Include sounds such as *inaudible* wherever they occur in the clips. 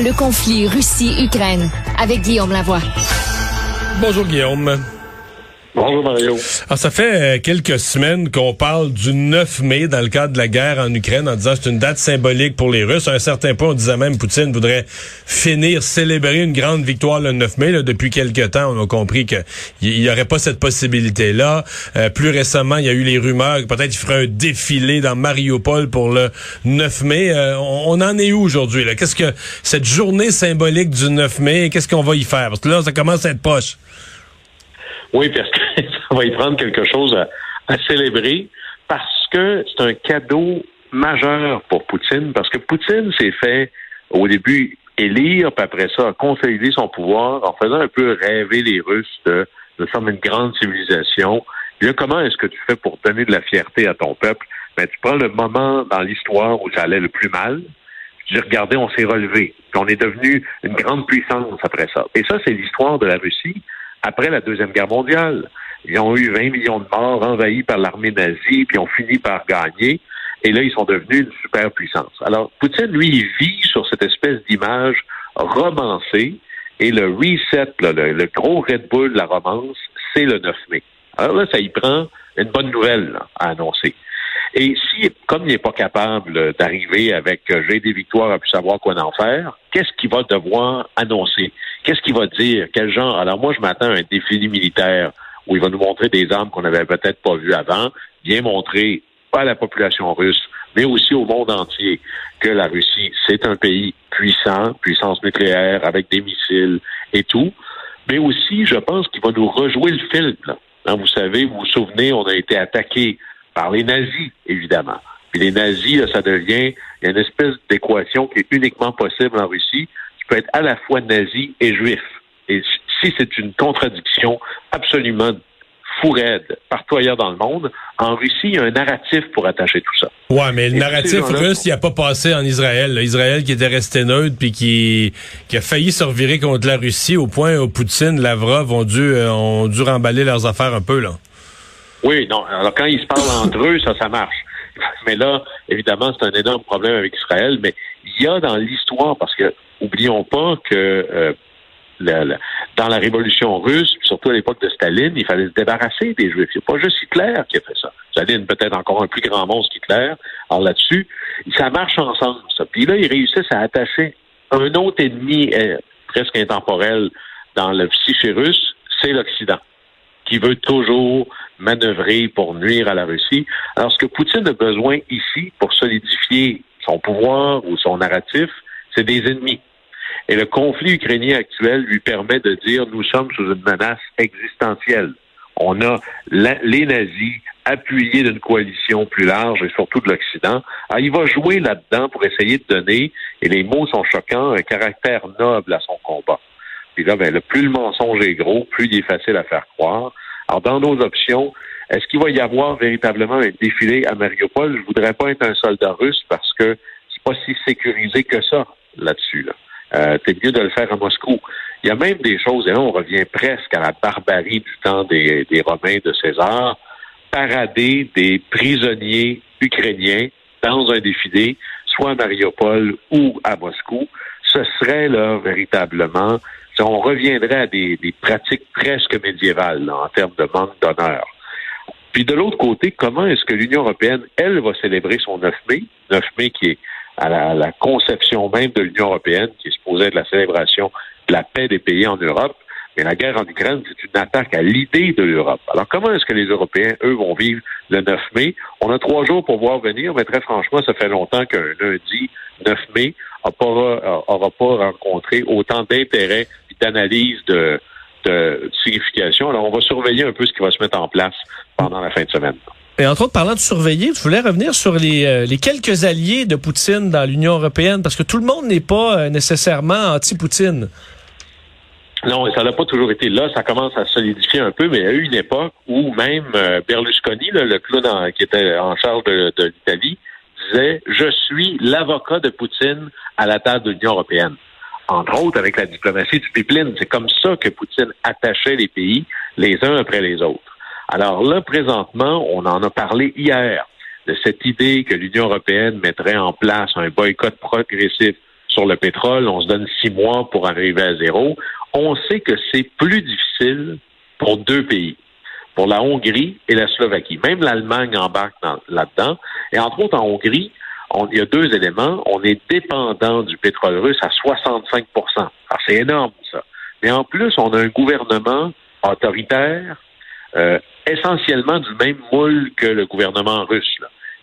Le conflit Russie-Ukraine avec Guillaume Lavoie. Bonjour Guillaume. Bonjour Mario. Alors, ah, ça fait euh, quelques semaines qu'on parle du 9 mai dans le cadre de la guerre en Ukraine en disant que c'est une date symbolique pour les Russes. À un certain point, on disait même Poutine voudrait finir, célébrer une grande victoire le 9 mai. Là, depuis quelques temps, on a compris qu'il n'y aurait pas cette possibilité-là. Euh, plus récemment, il y a eu les rumeurs que peut-être il ferait un défilé dans Mariupol pour le 9 mai. Euh, on, en est où aujourd'hui? Qu'est-ce que cette journée symbolique du 9 mai, qu'est-ce qu'on va y faire? Parce que là, ça commence à être poche. Oui, parce que *laughs* ça va y prendre quelque chose à, célébrer parce que c'est un cadeau majeur pour Poutine, parce que Poutine s'est fait au début élire, puis après ça, consolider son pouvoir en faisant un peu rêver les Russes de nous sommes une grande civilisation. Bien, comment est-ce que tu fais pour donner de la fierté à ton peuple? Ben, tu prends le moment dans l'histoire où ça allait le plus mal, tu dis, regardez, on s'est relevé, puis on est devenu une grande puissance après ça. Et ça, c'est l'histoire de la Russie après la Deuxième Guerre mondiale. Ils ont eu 20 millions de morts envahis par l'armée nazie, puis ont fini par gagner. Et là, ils sont devenus une superpuissance. Alors, Poutine, lui, il vit sur cette espèce d'image romancée. Et le reset, le, gros Red Bull de la romance, c'est le 9 mai. Alors là, ça y prend une bonne nouvelle à annoncer. Et si, comme il n'est pas capable d'arriver avec euh, j'ai des victoires à plus savoir quoi en faire, qu'est-ce qu'il va devoir annoncer? Qu'est-ce qu'il va dire? Quel genre? Alors moi, je m'attends à un défilé militaire où il va nous montrer des armes qu'on n'avait peut-être pas vues avant, bien montrer pas à la population russe, mais aussi au monde entier que la Russie, c'est un pays puissant, puissance nucléaire, avec des missiles et tout. Mais aussi, je pense qu'il va nous rejouer le film. Hein, vous savez, vous vous souvenez, on a été attaqué par les nazis, évidemment. Puis les nazis, ça devient une espèce d'équation qui est uniquement possible en Russie. Peux être à la fois nazi et juif. Et si c'est une contradiction absolument fou raide partout ailleurs dans le monde, en Russie, il y a un narratif pour attacher tout ça. Ouais, mais le narratif russe, il n'a pas passé en Israël. Israël qui était resté neutre puis qui, qui a failli se revirer contre la Russie au point où Poutine, Lavrov ont dû, euh, ont dû remballer leurs affaires un peu, là. Oui, non. Alors quand ils se parlent entre eux, ça, ça marche. Mais là, évidemment, c'est un énorme problème avec Israël. Mais il y a dans l'histoire, parce que oublions pas que euh, dans la révolution russe, surtout à l'époque de Staline, il fallait se débarrasser des Juifs. C'est pas juste Hitler qui a fait ça. Staline peut-être encore un plus grand monstre qu'Hitler. Alors là-dessus, ça marche ensemble. Ça. Puis là, ils réussissent à attacher un autre ennemi euh, presque intemporel dans le psyché russe, c'est l'Occident qui veut toujours manœuvrer pour nuire à la Russie. Alors, ce que Poutine a besoin ici pour solidifier son pouvoir ou son narratif, c'est des ennemis. Et le conflit ukrainien actuel lui permet de dire nous sommes sous une menace existentielle. On a les nazis appuyés d'une coalition plus large et surtout de l'Occident. Alors, il va jouer là-dedans pour essayer de donner, et les mots sont choquants, un caractère noble à son combat. Puis là, ben, le plus le mensonge est gros, plus il est facile à faire croire. Alors, dans nos options, est-ce qu'il va y avoir véritablement un défilé à Mariupol? Je voudrais pas être un soldat russe parce que c'est pas si sécurisé que ça là-dessus. Là. Euh, c'est mieux de le faire à Moscou. Il y a même des choses, et là, on revient presque à la barbarie du temps des, des Romains de César, parader des prisonniers ukrainiens dans un défilé, soit à Mariupol ou à Moscou. Ce serait là véritablement on reviendrait à des, pratiques presque médiévales en termes de manque d'honneur. Puis de l'autre côté, comment est-ce que l'Union européenne, elle, va célébrer son 9 mai, 9 mai qui est à la, conception même de l'Union européenne, qui est supposée être la célébration de la paix des pays en Europe, mais la guerre en Ukraine, c'est une attaque à l'idée de l'Europe. Alors, comment est-ce que les Européens, eux, vont vivre le 9 mai? On a trois jours pour voir venir, mais très franchement, ça fait longtemps qu'un lundi 9 mai n'aura pas rencontré autant d'intérêt d'analyse de, signification. Alors, on va surveiller un peu ce qui va se mettre en place pendant la fin de semaine. Et entre autres, parlant de surveiller, je voulais revenir sur les, euh, les quelques alliés de Poutine dans l'Union européenne, parce que tout le monde n'est pas euh, nécessairement anti-Poutine. Non, ça n'a pas toujours été là. Ça commence à solidifier un peu, mais il y a eu une époque où même euh, Berlusconi, le clown qui était en charge de, de l'Italie, disait Je suis l'avocat de Poutine à la table de l'Union européenne entre autres avec la diplomatie du pipeline. C'est comme ça que Poutine attachait les pays les uns après les autres. Alors là, présentement, on en a parlé hier de cette idée que l'Union européenne mettrait en place un boycott progressif sur le pétrole, on se donne six mois pour arriver à zéro. On sait que c'est plus difficile pour deux pays, pour la Hongrie et la Slovaquie. Même l'Allemagne embarque là-dedans. Et entre autres, en Hongrie, il y a deux éléments. On est dépendant du pétrole russe à 65% Alors, c'est énorme, ça. Mais en plus, on a un gouvernement autoritaire, euh, essentiellement du même moule que le gouvernement russe,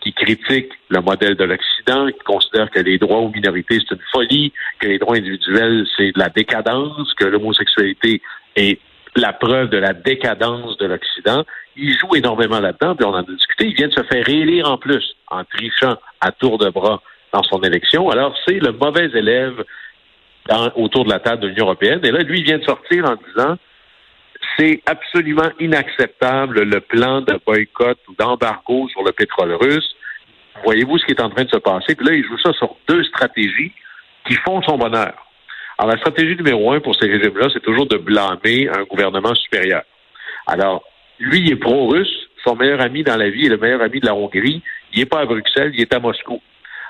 qui critique le modèle de l'Occident, qui considère que les droits aux minorités, c'est une folie, que les droits individuels, c'est de la décadence, que l'homosexualité est la preuve de la décadence de l'Occident. Il joue énormément là-dedans, puis on en a discuté. Il vient de se faire réélire en plus, en trichant à tour de bras dans son élection. Alors, c'est le mauvais élève autour de la table de l'Union européenne. Et là, lui, il vient de sortir en disant c'est absolument inacceptable le plan de boycott ou d'embargo sur le pétrole russe. Voyez-vous ce qui est en train de se passer? Puis là, il joue ça sur deux stratégies qui font son bonheur. Alors, la stratégie numéro un pour ces régimes-là, c'est toujours de blâmer un gouvernement supérieur. Alors, lui, il est pro-russe. Son meilleur ami dans la vie est le meilleur ami de la Hongrie. Il n'est pas à Bruxelles, il est à Moscou.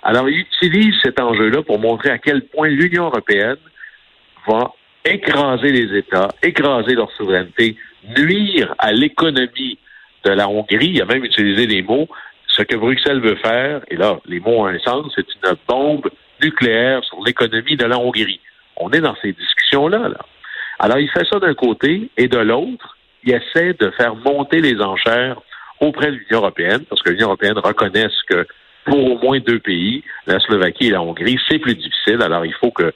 Alors, il utilise cet enjeu-là pour montrer à quel point l'Union européenne va écraser les États, écraser leur souveraineté, nuire à l'économie de la Hongrie. Il a même utilisé les mots ce que Bruxelles veut faire, et là, les mots ont un sens, c'est une bombe nucléaire sur l'économie de la Hongrie. On est dans ces discussions-là. Là. Alors, il fait ça d'un côté, et de l'autre, il essaie de faire monter les enchères auprès de l'Union européenne, parce que l'Union européenne reconnaît que pour au moins deux pays, la Slovaquie et la Hongrie, c'est plus difficile. Alors, il faut que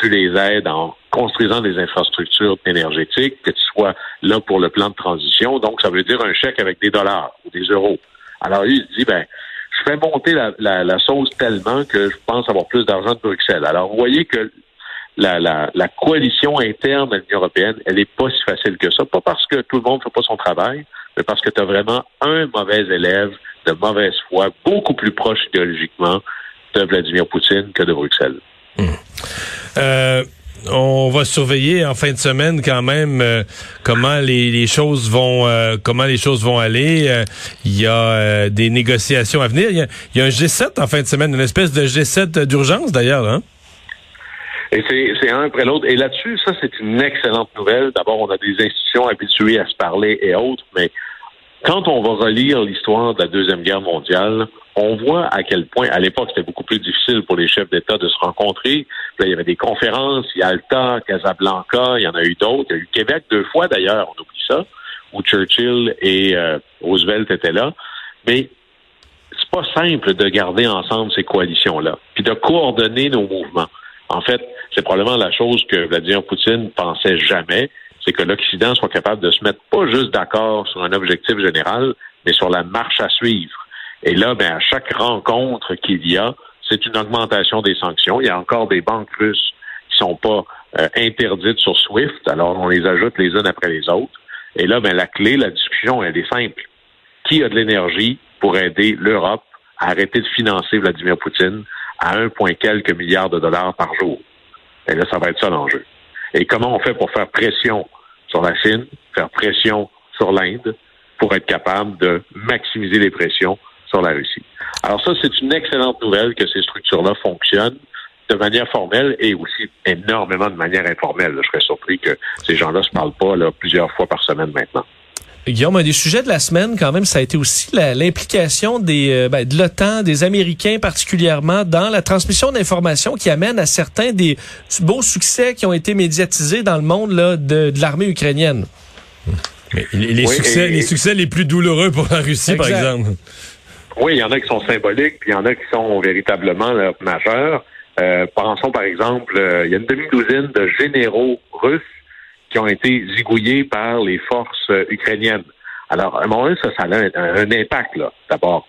tu les aides en construisant des infrastructures énergétiques, que tu sois là pour le plan de transition. Donc, ça veut dire un chèque avec des dollars ou des euros. Alors, il se dit, ben, je fais monter la, la, sauce tellement que je pense avoir plus d'argent de Bruxelles. Alors, vous voyez que la, la, la coalition interne de l'Union européenne, elle n'est pas si facile que ça. Pas parce que tout le monde ne fait pas son travail, mais parce que tu as vraiment un mauvais élève de mauvaise foi, beaucoup plus proche idéologiquement de Vladimir Poutine que de Bruxelles. Euh, on va surveiller en fin de semaine quand même euh, comment les, choses vont euh, comment les choses vont aller. Il y a des négociations à venir. Il y, a, un G7 en fin de semaine, une espèce de G7 d'urgence d'ailleurs. Hein? Et c'est un après l'autre. Et là-dessus, ça, c'est une excellente nouvelle. D'abord, on a des institutions habituées à se parler et autres, mais quand on va relire l'histoire de la Deuxième Guerre mondiale, on voit à quel point, à l'époque, c'était beaucoup plus difficile pour les chefs d'État de se rencontrer. Là, il y avait des conférences, Yalta, Casablanca, il y en a eu d'autres. Il y a eu Québec deux fois d'ailleurs, on oublie ça, où Churchill et euh, Roosevelt étaient là. Mais c'est pas simple de garder ensemble ces coalitions-là, puis de coordonner nos mouvements. En fait, c'est probablement la chose que Vladimir Poutine pensait jamais, c'est que l'Occident soit capable de se mettre pas juste d'accord sur un objectif général, mais sur la marche à suivre. Et là, ben, à chaque rencontre qu'il y a, c'est une augmentation des sanctions. Il y a encore des banques russes qui sont pas euh, interdites sur SWIFT, alors on les ajoute les unes après les autres. Et là, ben, la clé, la discussion, elle est simple. Qui a de l'énergie pour aider l'Europe à arrêter de financer Vladimir Poutine à un point quelques milliards de dollars par jour? Et là, ça va être ça l'enjeu. Et comment on fait pour faire pression sur la Chine, faire pression sur l'Inde, pour être capable de maximiser les pressions sur la Russie. Alors ça, c'est une excellente nouvelle que ces structures-là fonctionnent de manière formelle et aussi énormément de manière informelle. Je serais surpris que ces gens-là se parlent pas là, plusieurs fois par semaine maintenant. Guillaume, un des sujets de la semaine, quand même, ça a été aussi l'implication des euh, ben, de l'OTAN, des Américains particulièrement, dans la transmission d'informations qui amène à certains des beaux succès qui ont été médiatisés dans le monde là, de, l'armée ukrainienne. Mais les, succès, les succès les plus douloureux pour la Russie, par exemple. Oui, il y en a qui sont symboliques, puis il y en a qui sont véritablement majeurs. Euh, pensons par exemple, euh, il y a une demi-douzaine de généraux russes qui ont été zigouillés par les forces euh, ukrainiennes. Alors, à un moment donné, ça, ça a un, impact, là. D'abord,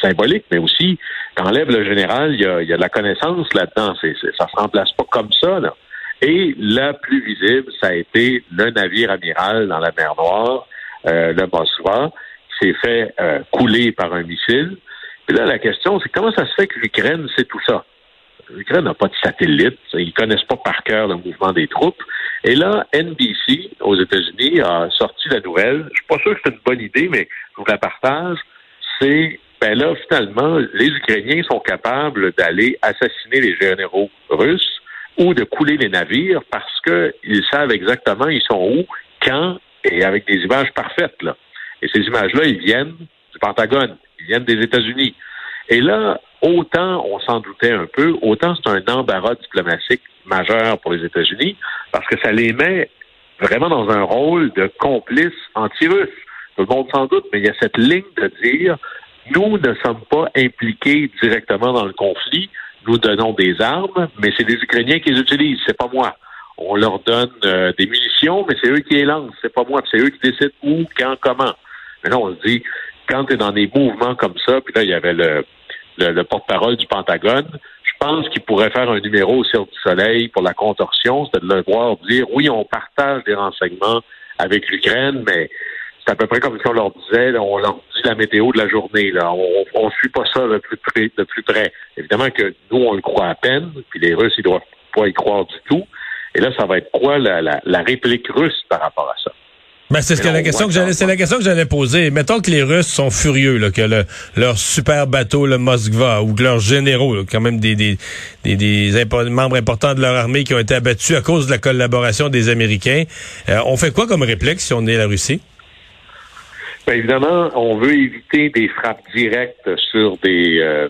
symbolique, mais aussi, t'enlèves le général, il y a, de la connaissance là-dedans. C'est, ça se remplace pas comme ça, là. Et la plus visible, ça a été le navire amiral dans la mer Noire, euh, le Moskva, fait euh, couler par un missile. Puis là, la question, c'est comment ça se fait que l'Ukraine sait tout ça? L'Ukraine n'a pas de satellite, ils connaissent pas par cœur le mouvement des troupes. Et là, NBC aux États-Unis a sorti la nouvelle. Je suis pas sûr que c'est une bonne idée, mais je vous la partage. C'est ben là, finalement, les Ukrainiens sont capables d'aller assassiner les généraux russes ou de couler les navires parce qu'ils savent exactement ils sont où, quand et avec des images parfaites. Là. Et ces images-là, ils viennent du Pentagone, ils viennent des États-Unis. Et là, autant on s'en doutait un peu, autant c'est un embarras diplomatique majeur pour les États-Unis parce que ça les met vraiment dans un rôle de complice anti-russe. Tout le monde s'en doute, mais il y a cette ligne de dire nous ne sommes pas impliqués directement dans le conflit, nous donnons des armes, mais c'est les Ukrainiens qui les utilisent, c'est pas moi. On leur donne euh, des munitions, mais c'est eux qui les lancent, c'est pas moi, c'est eux qui décident où, quand, comment. Mais là, on se dit, quand tu es dans des mouvements comme ça, puis là, il y avait le, le, porte-parole du Pentagone, je pense qu'il pourrait faire un numéro au Cirque du Soleil pour la contorsion, c'est de le voir dire, oui, on partage des renseignements avec l'Ukraine, mais c'est à peu près comme si on leur disait, on leur dit la météo de la journée. Là. On ne suit pas ça de plus, près, plus près. Évidemment que nous, on le croit à peine, puis les Russes, ils doivent pas y croire du tout. Et là, ça va être quoi la, la, réplique russe par rapport à ça? Ben, c'est ce que la question que j'allais, c'est la question que j'allais poser. Mettons que les Russes sont furieux, là, que le, leur super bateau, le Moskva, ou que leurs généraux, quand même des, des, des, des membres importants de leur armée qui ont été abattus à cause de la collaboration des Américains. Euh, on fait quoi comme réplique si on est la Russie? Bien, évidemment, on veut éviter des frappes directes sur des, euh,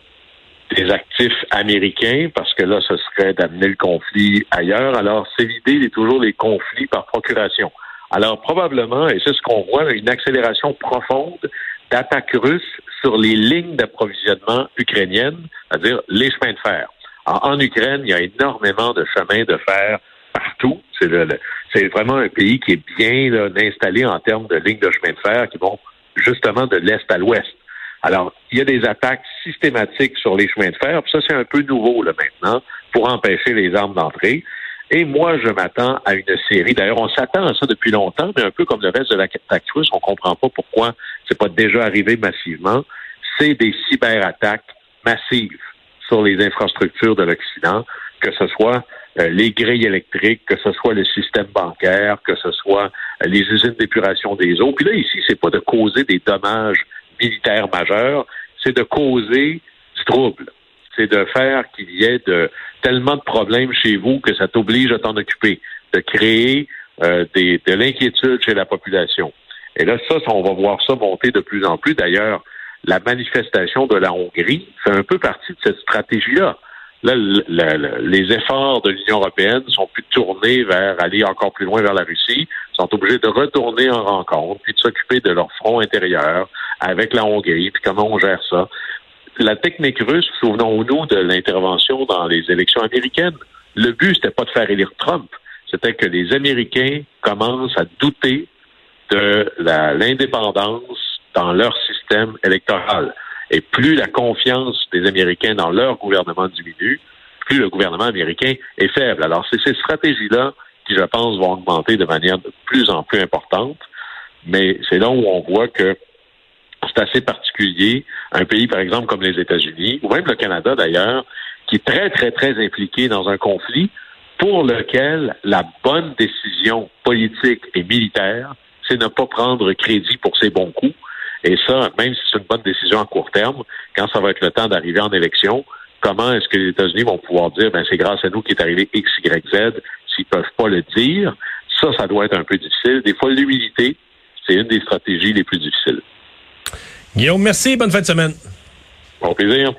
des actifs américains parce que là, ce serait d'amener le conflit ailleurs. Alors, c'est l'idée toujours les conflits par procuration. Alors, probablement, et c'est ce qu'on voit, une accélération profonde d'attaques russes sur les lignes d'approvisionnement ukrainiennes, c'est-à-dire les chemins de fer. en Ukraine, il y a énormément de chemins de fer partout. C'est vraiment un pays qui est bien installé en termes de lignes de chemin de fer qui vont justement de l'est à l'ouest. Alors, il y a des attaques systématiques sur les chemins de fer, puis ça, c'est un peu nouveau là, maintenant, pour empêcher les armes d'entrer. Et moi, je m'attends à une série. D'ailleurs, on s'attend à ça depuis longtemps, mais un peu comme le reste de la russe, on comprend pas pourquoi c'est pas déjà arrivé massivement. C'est des cyberattaques massives sur les infrastructures de l'Occident, que ce soit euh, les grilles électriques, que ce soit le système bancaire, que ce soit euh, les usines d'épuration des eaux. Puis là, ici, c'est pas de causer des dommages militaires majeurs, c'est de causer du trouble. C'est de faire qu'il y ait de, tellement de problèmes chez vous que ça t'oblige à t'en occuper, de créer euh, des, de l'inquiétude chez la population. Et là, ça, on va voir ça monter de plus en plus. D'ailleurs, la manifestation de la Hongrie fait un peu partie de cette stratégie-là. Là, les efforts de l'Union européenne sont plus tournés vers aller encore plus loin vers la Russie, sont obligés de retourner en rencontre, puis de s'occuper de leur front intérieur avec la Hongrie, puis comment on gère ça. La technique russe, souvenons-nous de l'intervention dans les élections américaines. Le but, c'était pas de faire élire Trump, c'était que les Américains commencent à douter de l'indépendance dans leur système électoral. Et plus la confiance des Américains dans leur gouvernement diminue, plus le gouvernement américain est faible. Alors, c'est ces stratégies-là qui, je pense, vont augmenter de manière de plus en plus importante. Mais c'est là où on voit que c'est assez particulier. Un pays, par exemple, comme les États-Unis, ou même le Canada d'ailleurs, qui est très, très, très impliqué dans un conflit pour lequel la bonne décision politique et militaire, c'est ne pas prendre crédit pour ses bons coups, et ça, même si c'est une bonne décision à court terme, quand ça va être le temps d'arriver en élection, comment est-ce que les États-Unis vont pouvoir dire, ben c'est grâce à nous qu'il est arrivé X, Y, Z, s'ils peuvent pas le dire, ça, ça doit être un peu difficile. Des fois, l'humilité, c'est une des stratégies les plus difficiles. Guillaume, merci. Bonne fin de semaine. Bon plaisir.